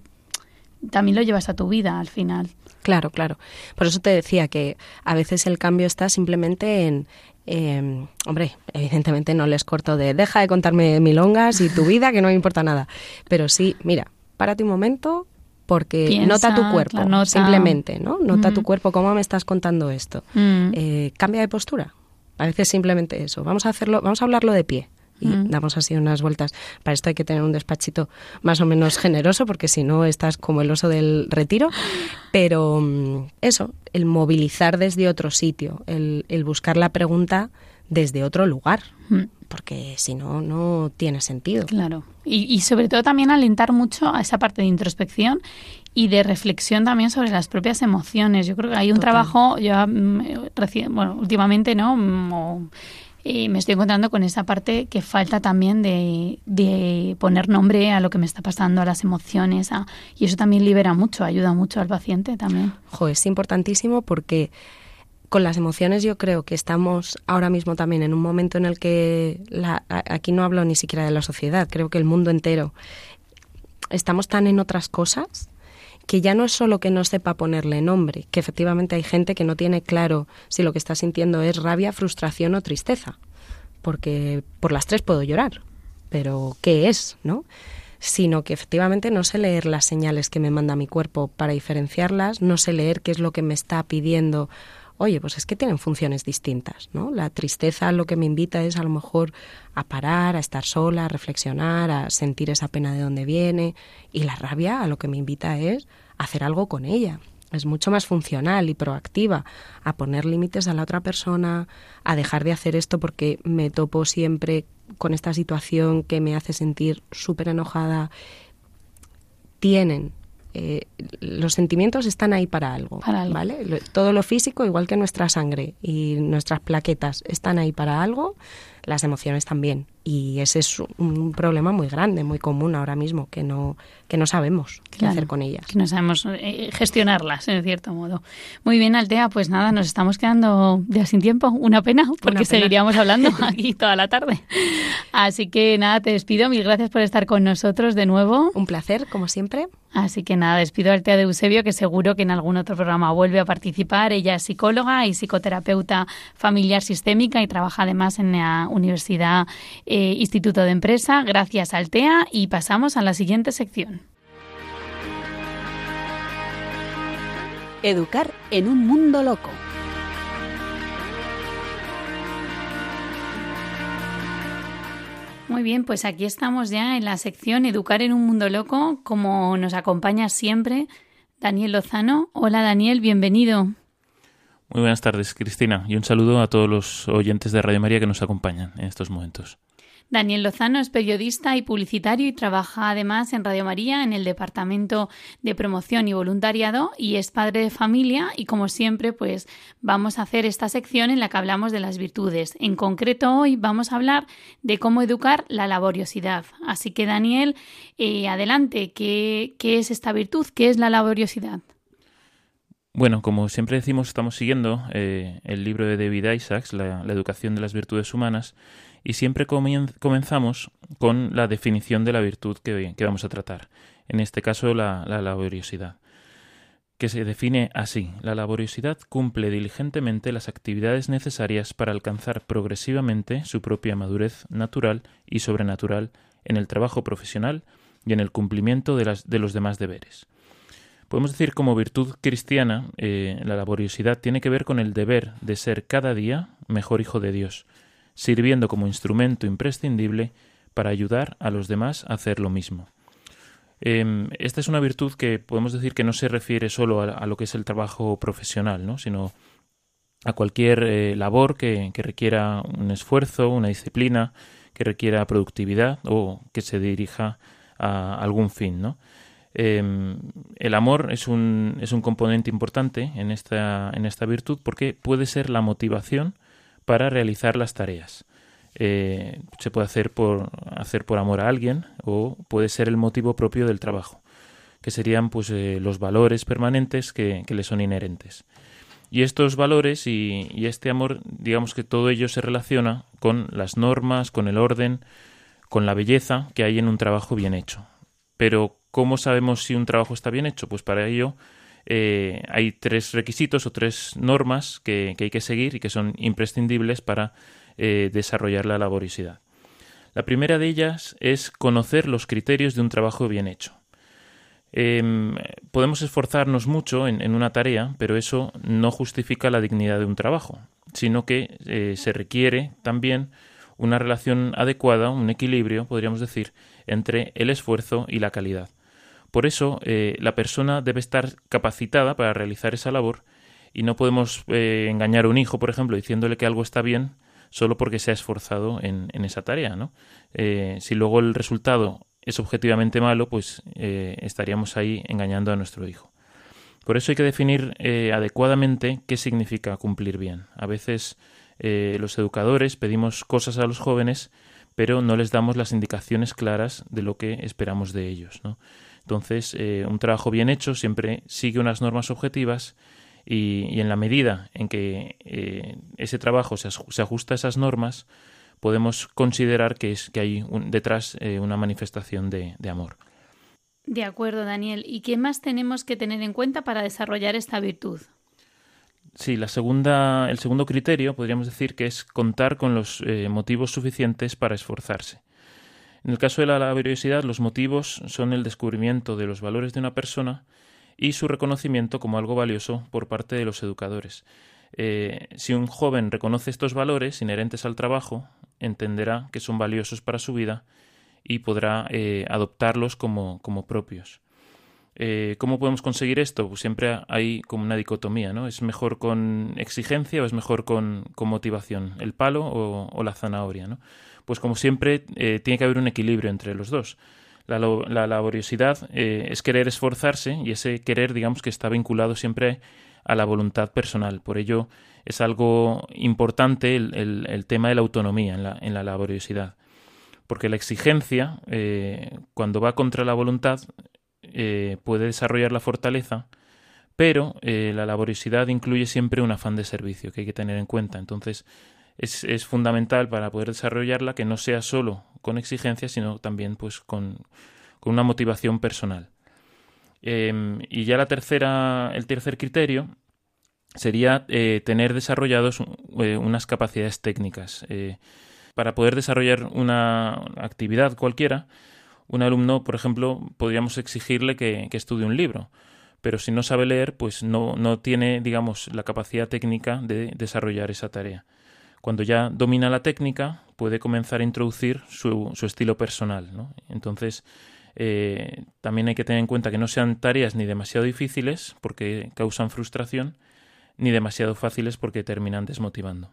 también lo llevas a tu vida al final. Claro, claro. Por eso te decía que a veces el cambio está simplemente en, eh, hombre, evidentemente no les corto de deja de contarme milongas y tu vida, que no me importa nada. Pero sí, mira, párate un momento porque nota tu cuerpo, simplemente, ¿no? Nota tu cuerpo, cómo me estás contando esto. Mm. Eh, cambia de postura. A veces simplemente eso. Vamos a hacerlo, vamos a hablarlo de pie. Y mm. damos así unas vueltas. Para esto hay que tener un despachito más o menos generoso, porque si no estás como el oso del retiro. Pero mm, eso, el movilizar desde otro sitio, el, buscar la pregunta desde otro lugar. Mm. Porque si no, no tiene sentido. Claro. Y, y sobre todo también alentar mucho a esa parte de introspección y de reflexión también sobre las propias emociones. Yo creo que hay un trabajo, ya mm, bueno, últimamente, ¿no? Mm, y me estoy encontrando con esa parte que falta también de, de, poner nombre a lo que me está pasando, a las emociones, y eso también libera mucho, ayuda mucho al paciente también. Jo, es importantísimo porque con las emociones yo creo que estamos ahora mismo también en un momento en el que la, aquí no hablo ni siquiera de la sociedad, creo que el mundo entero estamos tan en otras cosas que ya no es solo que no sepa ponerle nombre, que efectivamente hay gente que no tiene claro si lo que está sintiendo es rabia, frustración o tristeza, porque por las tres puedo llorar, pero ¿qué es, no? Sino que efectivamente no sé leer las señales que me manda mi cuerpo para diferenciarlas, no sé leer qué es lo que me está pidiendo oye, pues es que tienen funciones distintas, ¿no? La tristeza lo que me invita es a lo mejor a parar, a estar sola, a reflexionar, a sentir esa pena de dónde viene, y la rabia a lo que me invita es a hacer algo con ella. Es mucho más funcional y proactiva a poner límites a la otra persona, a dejar de hacer esto porque me topo siempre con esta situación que me hace sentir súper enojada. Tienen eh, los sentimientos están ahí para algo, ¿vale? Todo lo físico, igual que nuestra sangre y nuestras plaquetas, están ahí para algo, las emociones también. Y ese es un problema muy grande, muy común ahora mismo, que no, que no sabemos qué hacer con ellas. Que no sabemos eh, gestionarlas, en cierto modo. Muy bien, Altea, pues nada, nos estamos quedando ya sin tiempo. Una pena, porque seguiríamos hablando aquí toda la tarde. Así que nada, te despido. Mil gracias por estar con nosotros de nuevo. Un placer, como siempre. Así que nada, despido a Altea de Eusebio, que seguro que en algún otro programa vuelve a participar. Ella es psicóloga y psicoterapeuta familiar sistémica y trabaja además en la Universidad eh, Instituto de Empresa. Gracias, Altea. Y pasamos a la siguiente sección. Educar en un mundo loco. Muy bien, pues aquí estamos ya en la sección Educar en un mundo loco, como nos acompaña siempre Daniel Lozano. Hola Daniel, bienvenido. Muy buenas tardes, Cristina, y un saludo a todos los oyentes de Radio María que nos acompañan en estos momentos. Daniel Lozano es periodista y publicitario y trabaja además en Radio María en el Departamento de Promoción y Voluntariado y es padre de familia y como siempre pues vamos a hacer esta sección en la que hablamos de las virtudes. En concreto hoy vamos a hablar de cómo educar la laboriosidad. Así que Daniel, eh, adelante, ¿qué, ¿qué es esta virtud? ¿Qué es la laboriosidad? Bueno, como siempre decimos, estamos siguiendo eh, el libro de David Isaacs, la, educación de las virtudes humanas, y siempre comenzamos con la definición de la virtud que, vamos a tratar. En este caso, la, la laboriosidad que se define así. La laboriosidad cumple diligentemente las actividades necesarias para alcanzar progresivamente su propia madurez natural y sobrenatural en el trabajo profesional y en el cumplimiento de los demás deberes. Podemos decir como virtud cristiana, eh, la laboriosidad tiene que ver con el deber de ser cada día mejor hijo de Dios, sirviendo como instrumento imprescindible para ayudar a los demás a hacer lo mismo. Em, esta es una virtud que podemos decir que no se refiere solo a, lo que es el trabajo profesional, ¿no? sino a cualquier eh, labor que, requiera un esfuerzo, una disciplina, que requiera productividad o que se dirija a algún fin. ¿no? Em, el amor es un, es un componente importante en esta, en esta virtud porque puede ser la motivación para realizar las tareas. Eh, se puede hacer por, hacer por amor a alguien o puede ser el motivo propio del trabajo, que serían pues eh, los valores permanentes que, le son inherentes. Y estos valores y, este amor, digamos que todo ello se relaciona con las normas, con el orden, con la belleza que hay en un trabajo bien hecho. Pero, ¿cómo sabemos si un trabajo está bien hecho? Pues para ello eh, hay tres requisitos o tres normas que, hay que seguir y que son imprescindibles para eh, desarrollar la laboriosidad. La primera de ellas es conocer los criterios de un trabajo bien hecho. Em, podemos esforzarnos mucho en, una tarea, pero eso no justifica la dignidad de un trabajo, sino que eh, se requiere también una relación adecuada, un equilibrio, podríamos decir, entre el esfuerzo y la calidad. Por eso, eh, la persona debe estar capacitada para realizar esa labor y no podemos engañar a un hijo, por ejemplo, diciéndole que algo está bien solo porque se ha esforzado en, esa tarea, ¿no? Eh, si luego el resultado es objetivamente malo, pues eh, estaríamos ahí engañando a nuestro hijo. Por eso hay que definir eh, adecuadamente qué significa cumplir bien. A veces los educadores pedimos cosas a los jóvenes, pero no les damos las indicaciones claras de lo que esperamos de ellos. ¿no? Entonces, un trabajo bien hecho siempre sigue unas normas objetivas y, en la medida en que eh, ese trabajo se, ajusta a esas normas, podemos considerar que, es, que hay detrás eh, una manifestación de, amor. De acuerdo, Daniel. ¿Y qué más tenemos que tener en cuenta para desarrollar esta virtud? Sí, la segunda, el segundo criterio podríamos decir que es contar con los eh, motivos suficientes para esforzarse. En el caso de la laboriosidad, los motivos son el descubrimiento de los valores de una persona y su reconocimiento como algo valioso por parte de los educadores. Eh, si un joven reconoce estos valores inherentes al trabajo, entenderá que son valiosos para su vida y podrá eh, adoptarlos como, como propios. Eh, ¿Cómo podemos conseguir esto? Pues siempre hay como una dicotomía, ¿no? ¿Es mejor con exigencia o es mejor con, con motivación? ¿El palo o, la zanahoria? ¿no? Pues como siempre tiene que haber un equilibrio entre los dos. La, laboriosidad eh, es querer esforzarse y ese querer, digamos, que está vinculado siempre a la voluntad personal. Por ello es algo importante el, tema de la autonomía en la, laboriosidad. Porque la exigencia, eh, cuando va contra la voluntad, eh, puede desarrollar la fortaleza, pero la laboriosidad incluye siempre un afán de servicio que hay que tener en cuenta. Entonces, es, es, fundamental para poder desarrollarla que no sea solo con exigencia, sino también pues con, con una motivación personal. Em, y ya la tercera, el tercer criterio sería eh, tener desarrollados eh, unas capacidades técnicas. Eh, para poder desarrollar una actividad cualquiera, un alumno, por ejemplo, podríamos exigirle que, que estudie un libro, pero si no sabe leer, pues no, no tiene, digamos, la capacidad técnica de desarrollar esa tarea. Cuando ya domina la técnica, puede comenzar a introducir su, su estilo personal. ¿no? Entonces, eh, también hay que tener en cuenta que no sean tareas ni demasiado difíciles, porque causan frustración, ni demasiado fáciles, porque terminan desmotivando.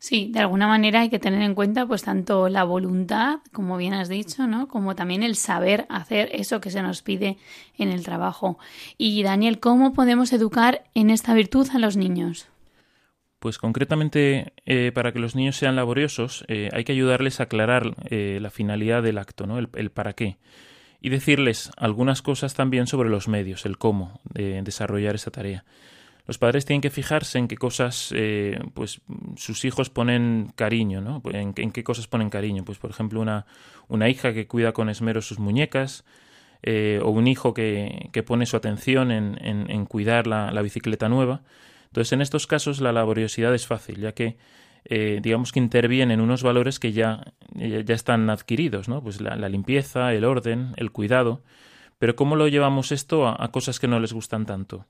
Sí, de alguna manera hay que tener en cuenta pues tanto la voluntad, como bien has dicho, ¿no? como también el saber hacer eso que se nos pide en el trabajo. Y Daniel, ¿cómo podemos educar en esta virtud a los niños? Pues concretamente, eh, para que los niños sean laboriosos, eh, hay que ayudarles a aclarar eh, la finalidad del acto, ¿no? El, para qué. y decirles algunas cosas también sobre los medios, el cómo de desarrollar esa tarea. Los padres tienen que fijarse en qué cosas pues sus hijos ponen cariño, ¿no? En, qué cosas ponen cariño. Pues por ejemplo una, una hija que cuida con esmero sus muñecas, o un hijo que, que, pone su atención en, en, cuidar la, la, bicicleta nueva. Entonces, en estos casos la laboriosidad es fácil, ya que eh, digamos que intervienen unos valores que ya, ya están adquiridos, ¿no? Pues la, limpieza, el orden, el cuidado. Pero ¿cómo lo llevamos esto a, cosas que no les gustan tanto?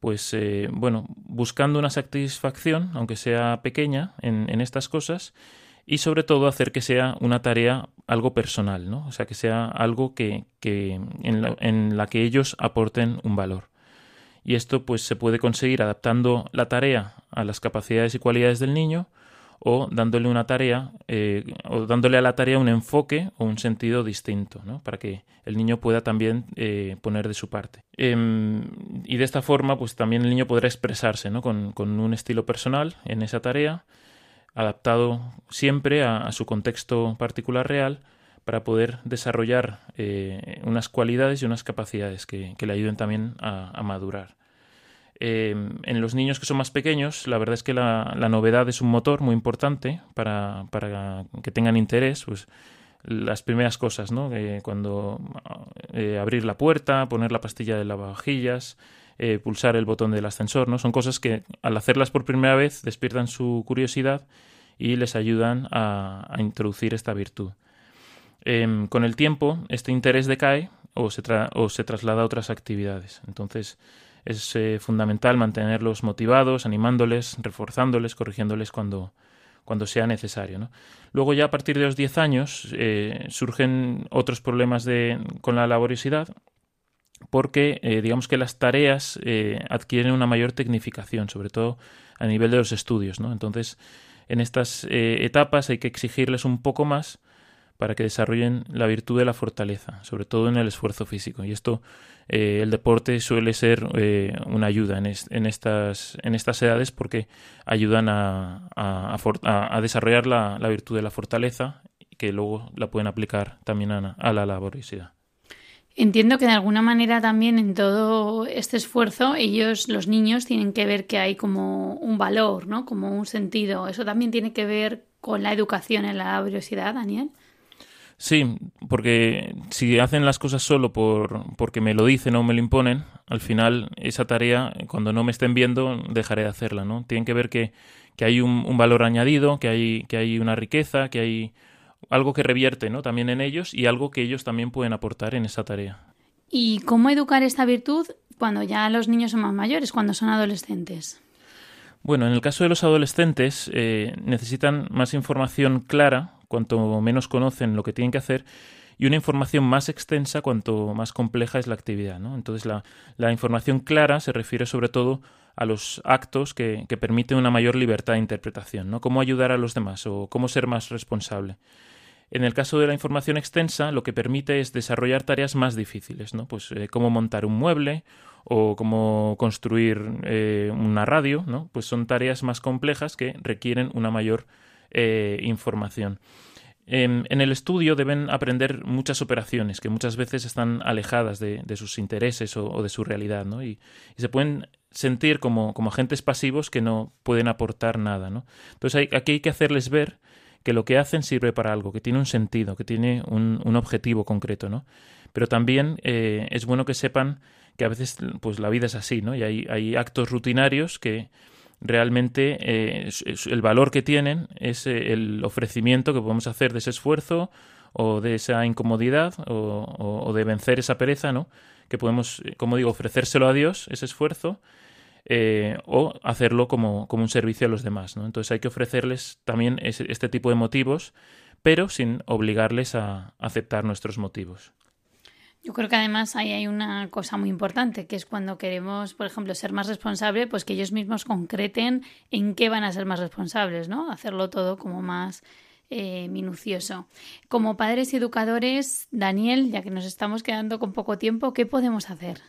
Pues eh, bueno, buscando una satisfacción, aunque sea pequeña, en, estas cosas, y sobre todo hacer que sea una tarea algo personal, ¿no? O sea, que sea algo que, que en, la, que ellos aporten un valor. Y esto pues se puede conseguir adaptando la tarea a las capacidades y cualidades del niño o dándole una tarea eh, o dándole a la tarea un enfoque o un sentido distinto ¿no? para que el niño pueda también eh, poner de su parte em, y de esta forma pues también el niño podrá expresarse ¿no? con, con, un estilo personal en esa tarea adaptado siempre a, su contexto particular real para poder desarrollar eh, unas cualidades y unas capacidades que, le ayuden también a, madurar eh, en los niños que son más pequeños, la verdad es que la, novedad es un motor muy importante para, para, que tengan interés. Pues las primeras cosas, ¿no? cuando eh, abrir la puerta, poner la pastilla de lavavajillas, eh, pulsar el botón del ascensor, ¿no? Son cosas que al hacerlas por primera vez despiertan su curiosidad y les ayudan a, introducir esta virtud. Em, con el tiempo, este interés decae o se, o se traslada a otras actividades. Entonces, es eh, fundamental mantenerlos motivados, animándoles, reforzándoles, corrigiéndoles cuando, sea necesario. Luego ya a partir de los 10 años eh, surgen otros problemas de, con la laboriosidad porque eh, digamos que las tareas adquieren una mayor tecnificación, sobre todo a nivel de los estudios. Entonces, en estas etapas hay que exigirles un poco más para que desarrollen la virtud de la fortaleza, sobre todo en el esfuerzo físico. Y esto, eh, el deporte suele ser eh, una ayuda en, en, estas, en estas edades porque ayudan a, a, desarrollar la, virtud de la fortaleza que luego la pueden aplicar también a, la laboriosidad. Entiendo que de alguna manera también en todo este esfuerzo ellos, los niños, tienen que ver que hay como un valor, ¿no? Como un sentido. Eso también tiene que ver con la educación en la laboriosidad, Daniel. Sí, porque si hacen las cosas solo por, porque me lo dicen o me lo imponen, al final esa tarea, cuando no me estén viendo, dejaré de hacerla, ¿no? Tienen que ver que, que hay un, un, valor añadido, que hay, que hay una riqueza, que hay algo que revierte, ¿no? También en ellos y algo que ellos también pueden aportar en esa tarea. ¿Y cómo educar esta virtud cuando ya los niños son más mayores, cuando son adolescentes? Bueno, en el caso de los adolescentes eh, necesitan más información clara cuanto menos conocen lo que tienen que hacer y una información más extensa cuanto más compleja es la actividad. ¿no? Entonces la, la, información clara se refiere sobre todo a los actos que, que, permiten una mayor libertad de interpretación, ¿no? cómo ayudar a los demás o cómo ser más responsable. En el caso de la información extensa, lo que permite es desarrollar tareas más difíciles, ¿no? Pues eh, cómo montar un mueble o cómo construir eh, una radio, ¿no? Pues son tareas más complejas que requieren una mayor eh, información. En, el estudio deben aprender muchas operaciones que muchas veces están alejadas de, sus intereses o, de su realidad, ¿no? Y, se pueden sentir como, agentes pasivos que no pueden aportar nada, ¿no? Entonces aquí hay que hacerles ver que lo que hacen sirve para algo, que tiene un sentido, que tiene un, objetivo concreto, ¿no? Pero también eh, es bueno que sepan que a veces pues la vida es así, ¿no? Y hay actos rutinarios que realmente eh, el valor que tienen es eh, el ofrecimiento que podemos hacer de ese esfuerzo o de esa incomodidad o, de vencer esa pereza, ¿no? Que podemos, eh, como digo, ofrecérselo a Dios, ese esfuerzo, o hacerlo como, como, un servicio a los demás, ¿no? Entonces hay que ofrecerles también este tipo de motivos, pero sin obligarles a aceptar nuestros motivos. Yo creo que además ahí hay una cosa muy importante, que es cuando queremos, por ejemplo, ser más responsables, pues que ellos mismos concreten en qué van a ser más responsables, ¿no? Hacerlo todo como más eh, minucioso. Como padres y educadores, Daniel, ya que nos estamos quedando con poco tiempo, ¿qué podemos hacer?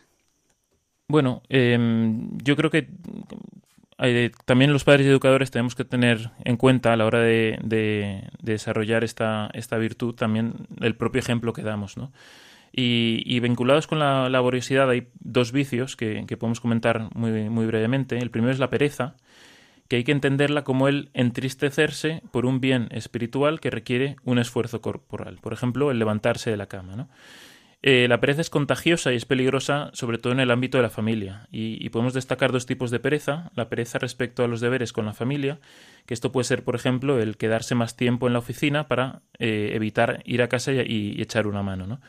Bueno, em, yo creo que eh, también los padres y educadores tenemos que tener en cuenta a la hora de, de desarrollar esta, esta virtud también el propio ejemplo que damos, ¿no? Y, vinculados con la laboriosidad hay dos vicios que, podemos comentar muy, brevemente. El primero es la pereza, que hay que entenderla como el entristecerse por un bien espiritual que requiere un esfuerzo corporal. Por ejemplo, el levantarse de la cama. Eh, la pereza es contagiosa y es peligrosa, sobre todo en el ámbito de la familia. Y, podemos destacar dos tipos de pereza. La pereza respecto a los deberes con la familia, que esto puede ser, por ejemplo, el quedarse más tiempo en la oficina para eh, evitar ir a casa y, echar una mano. ¿no?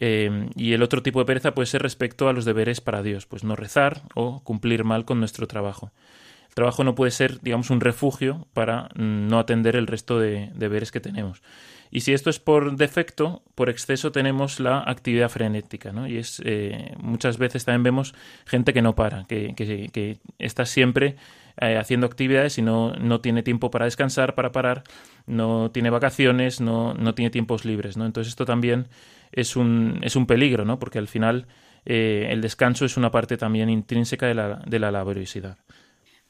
Eh, y el otro tipo de pereza puede ser respecto a los deberes para Dios, pues no rezar o cumplir mal con nuestro trabajo. El trabajo no puede ser, digamos, un refugio para no atender el resto de deberes que tenemos. Y si esto es por defecto, por exceso tenemos la actividad frenética, ¿no? Y es eh, muchas veces también vemos gente que no para, que, que, está siempre eh, haciendo actividades y no, no, tiene tiempo para descansar, para parar, no tiene vacaciones, no, no tiene tiempos libres, ¿no? Entonces esto también es un, es un peligro, ¿no? Porque al final eh, el descanso es una parte también intrínseca de la, de la laboriosidad.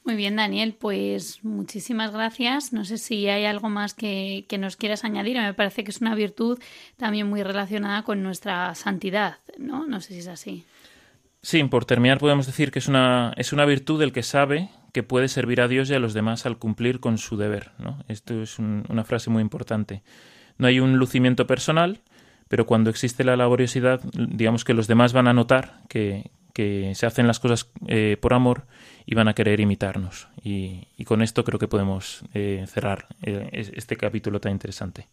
Muy bien, Daniel, pues muchísimas gracias. No sé si hay algo más que, nos quieras añadir. Me parece que es una virtud también muy relacionada con nuestra santidad, ¿no? No sé si es así. Sí, por terminar podemos decir que es una, es una virtud del que sabe que puede servir a Dios y a los demás al cumplir con su deber. ¿no? Esto es una frase muy importante. No hay un lucimiento personal, pero cuando existe la laboriosidad, digamos que los demás van a notar que, que se hacen las cosas eh, por amor y van a querer imitarnos. Y, con esto creo que podemos eh, cerrar eh, este capítulo tan interesante.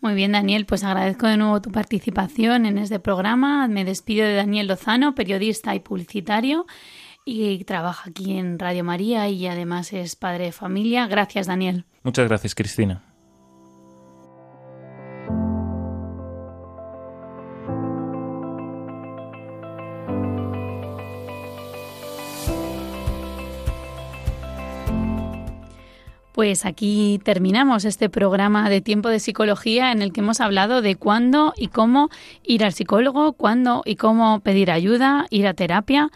Muy bien, Daniel, pues agradezco de nuevo tu participación en este programa. Me despido de Daniel Lozano, periodista y publicitario, y trabaja aquí en Radio María y además es padre de familia. Gracias, Daniel. Muchas gracias, Cristina. Pues aquí terminamos este programa de tiempo de psicología en el que hemos hablado de cuándo y cómo ir al psicólogo, cuándo y cómo pedir ayuda, ir a terapia.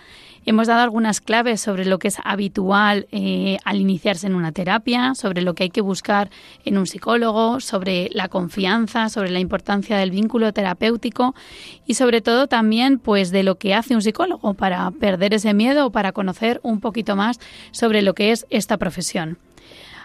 Hemos dado algunas claves sobre lo que es habitual eh, al iniciarse en una terapia, sobre lo que hay que buscar en un psicólogo, sobre la confianza, sobre la importancia del vínculo terapéutico y sobre todo también pues de lo que hace un psicólogo para perder ese miedo o para conocer un poquito más sobre lo que es esta profesión.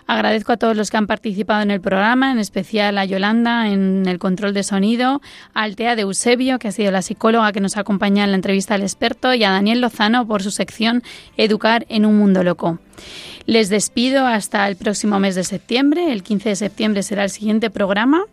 Agradezco a todos los que han participado en el programa, en especial a Yolanda en el control de sonido, a Altea de Eusebio, que ha sido la psicóloga que nos acompaña en la entrevista al experto, y a Daniel Lozano por su sección Educar en un mundo loco. Les despido hasta el próximo mes de septiembre. El 15 de septiembre será el siguiente programa.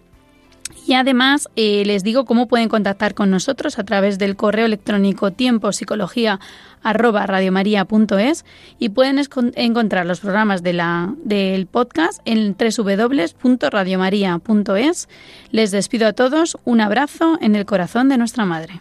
Y además eh, les digo cómo pueden contactar con nosotros a través del correo electrónico tiempo psicología arroba radiomaria.es y pueden encontrar los programas del podcast en www.radiomaria.es. Les despido a todos, un abrazo en el corazón de nuestra Madre.